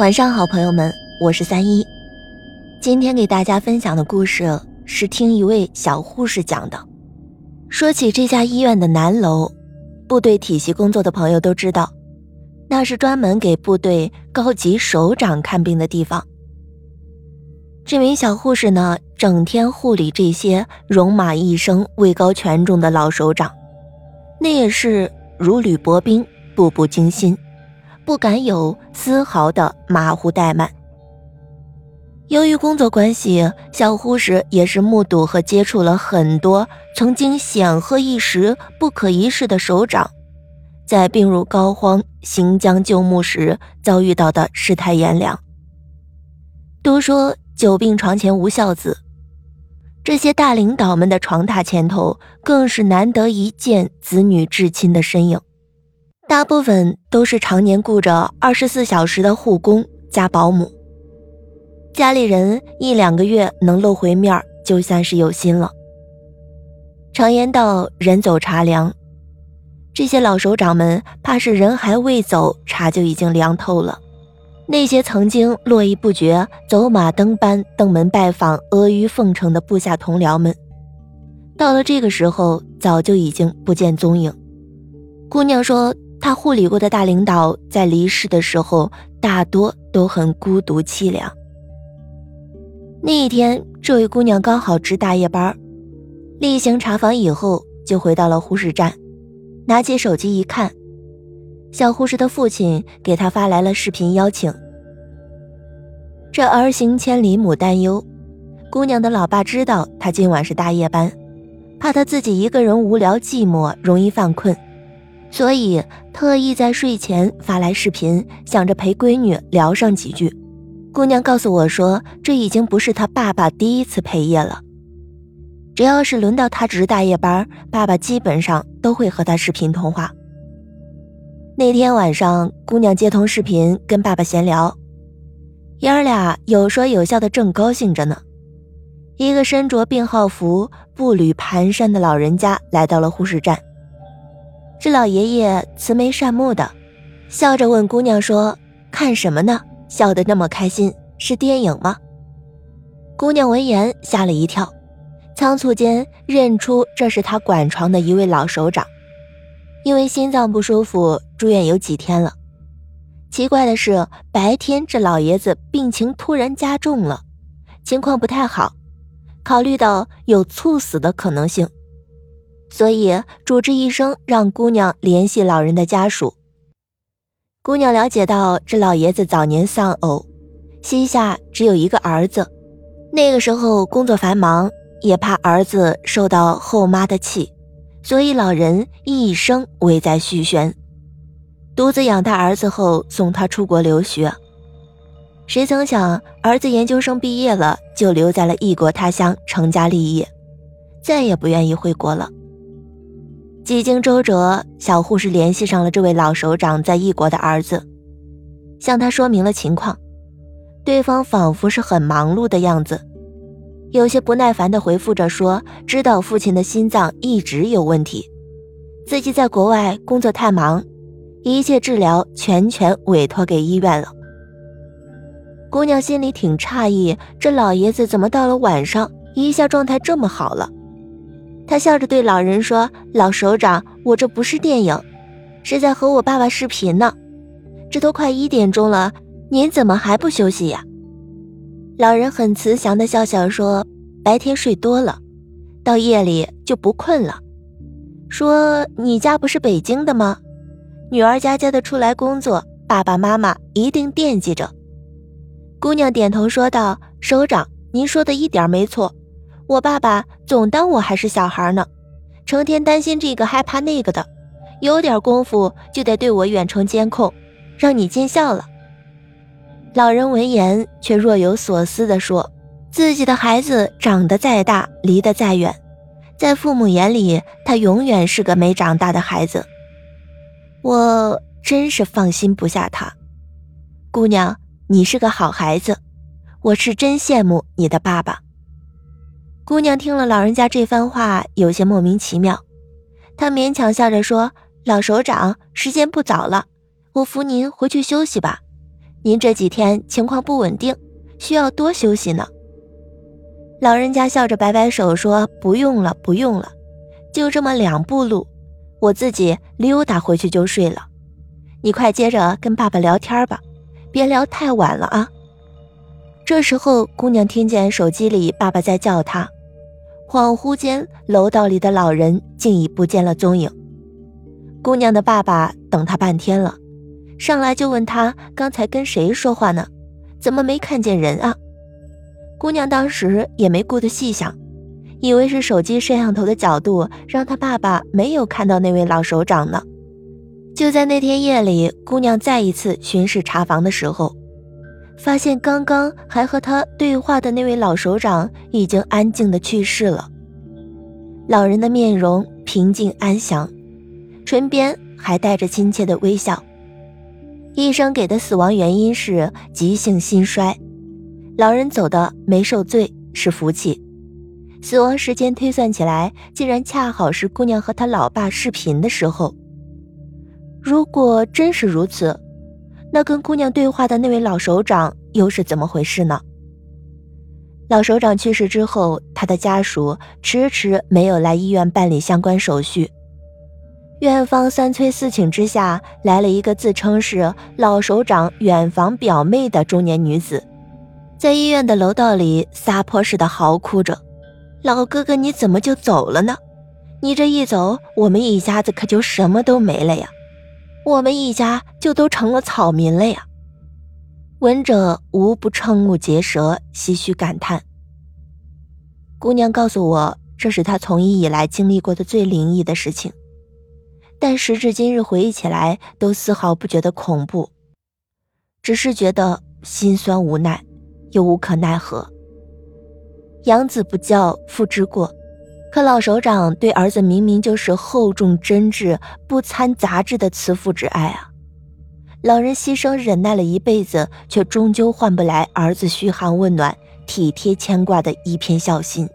晚上好，朋友们，我是三一。今天给大家分享的故事是听一位小护士讲的。说起这家医院的南楼，部队体系工作的朋友都知道，那是专门给部队高级首长看病的地方。这名小护士呢，整天护理这些戎马一生、位高权重的老首长，那也是如履薄冰，步步惊心。不敢有丝毫的马虎怠慢。由于工作关系，小护士也是目睹和接触了很多曾经显赫一时、不可一世的首长，在病入膏肓、行将就木时遭遇到的世态炎凉。都说久病床前无孝子，这些大领导们的床榻前头，更是难得一见子女至亲的身影。大部分都是常年顾着二十四小时的护工加保姆，家里人一两个月能露回面就算是有心了。常言道，人走茶凉，这些老首长们怕是人还未走，茶就已经凉透了。那些曾经络绎不绝、走马灯般登门拜访、阿谀奉承的部下同僚们，到了这个时候，早就已经不见踪影。姑娘说。他护理过的大领导在离世的时候，大多都很孤独凄凉。那一天，这位姑娘刚好值大夜班，例行查房以后，就回到了护士站，拿起手机一看，小护士的父亲给她发来了视频邀请。这儿行千里母担忧，姑娘的老爸知道她今晚是大夜班，怕她自己一个人无聊寂寞，容易犯困。所以特意在睡前发来视频，想着陪闺女聊上几句。姑娘告诉我说，这已经不是她爸爸第一次陪夜了。只要是轮到他值大夜班，爸爸基本上都会和他视频通话。那天晚上，姑娘接通视频跟爸爸闲聊，爷儿俩有说有笑的，正高兴着呢。一个身着病号服、步履蹒跚的老人家来到了护士站。这老爷爷慈眉善目的，笑着问姑娘说：“看什么呢？笑得那么开心，是电影吗？”姑娘闻言吓了一跳，仓促间认出这是他管床的一位老首长，因为心脏不舒服住院有几天了。奇怪的是，白天这老爷子病情突然加重了，情况不太好，考虑到有猝死的可能性。所以，主治医生让姑娘联系老人的家属。姑娘了解到，这老爷子早年丧偶，膝下只有一个儿子。那个时候工作繁忙，也怕儿子受到后妈的气，所以老人一生未在续弦，独自养大儿子后送他出国留学。谁曾想，儿子研究生毕业了，就留在了异国他乡成家立业，再也不愿意回国了。几经周折，小护士联系上了这位老首长在异国的儿子，向他说明了情况。对方仿佛是很忙碌的样子，有些不耐烦地回复着说：“知道父亲的心脏一直有问题，自己在国外工作太忙，一切治疗全权委托给医院了。”姑娘心里挺诧异，这老爷子怎么到了晚上一下状态这么好了？他笑着对老人说：“老首长，我这不是电影，是在和我爸爸视频呢。这都快一点钟了，您怎么还不休息呀？”老人很慈祥的笑笑说：“白天睡多了，到夜里就不困了。说你家不是北京的吗？女儿家家的出来工作，爸爸妈妈一定惦记着。”姑娘点头说道：“首长，您说的一点没错。”我爸爸总当我还是小孩呢，成天担心这个害怕那个的，有点功夫就得对我远程监控，让你见笑了。老人闻言却若有所思地说：“自己的孩子长得再大，离得再远，在父母眼里，他永远是个没长大的孩子。我真是放心不下他。姑娘，你是个好孩子，我是真羡慕你的爸爸。”姑娘听了老人家这番话，有些莫名其妙。她勉强笑着说：“老首长，时间不早了，我扶您回去休息吧。您这几天情况不稳定，需要多休息呢。”老人家笑着摆摆手说：“不用了，不用了，就这么两步路，我自己溜达回去就睡了。你快接着跟爸爸聊天吧，别聊太晚了啊。”这时候，姑娘听见手机里爸爸在叫她，恍惚间，楼道里的老人竟已不见了踪影。姑娘的爸爸等她半天了，上来就问她刚才跟谁说话呢？怎么没看见人啊？姑娘当时也没顾得细想，以为是手机摄像头的角度让她爸爸没有看到那位老首长呢。就在那天夜里，姑娘再一次巡视查房的时候，发现刚刚还和他对话的那位老首长已经安静的去世了。老人的面容平静安详，唇边还带着亲切的微笑。医生给的死亡原因是急性心衰。老人走的没受罪是福气，死亡时间推算起来，竟然恰好是姑娘和她老爸视频的时候。如果真是如此，那跟姑娘对话的那位老首长又是怎么回事呢？老首长去世之后，他的家属迟迟没有来医院办理相关手续，院方三催四请之下，来了一个自称是老首长远房表妹的中年女子。在医院的楼道里撒泼似的嚎哭着：“老哥哥，你怎么就走了呢？你这一走，我们一家子可就什么都没了呀！我们一家就都成了草民了呀！”闻者无不瞠目结舌，唏嘘感叹。姑娘告诉我，这是她从医以来经历过的最灵异的事情，但时至今日回忆起来，都丝毫不觉得恐怖，只是觉得心酸无奈。又无可奈何。养子不教，父之过。可老首长对儿子明明就是厚重真挚、不掺杂质的慈父之爱啊！老人牺牲忍耐了一辈子，却终究换不来儿子嘘寒问暖、体贴牵挂的一片孝心。